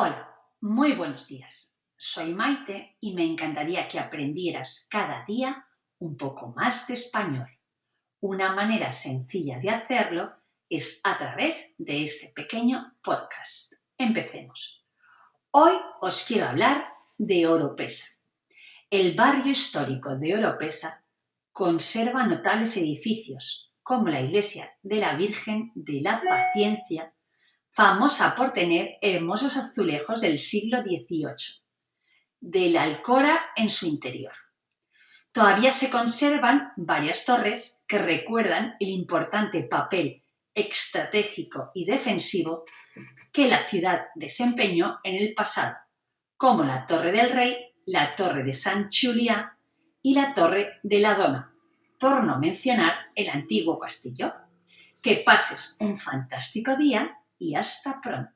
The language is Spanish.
Hola, muy buenos días. Soy Maite y me encantaría que aprendieras cada día un poco más de español. Una manera sencilla de hacerlo es a través de este pequeño podcast. Empecemos. Hoy os quiero hablar de Oropesa. El barrio histórico de Oropesa conserva notables edificios, como la iglesia de la Virgen de la Paciencia, famosa por tener hermosos azulejos del siglo XVIII, de la Alcora en su interior. Todavía se conservan varias torres que recuerdan el importante papel estratégico y defensivo que la ciudad desempeñó en el pasado, como la Torre del Rey, la Torre de San Julián y la Torre de la Dona, por no mencionar el antiguo castillo. Que pases un fantástico día e este está pronto.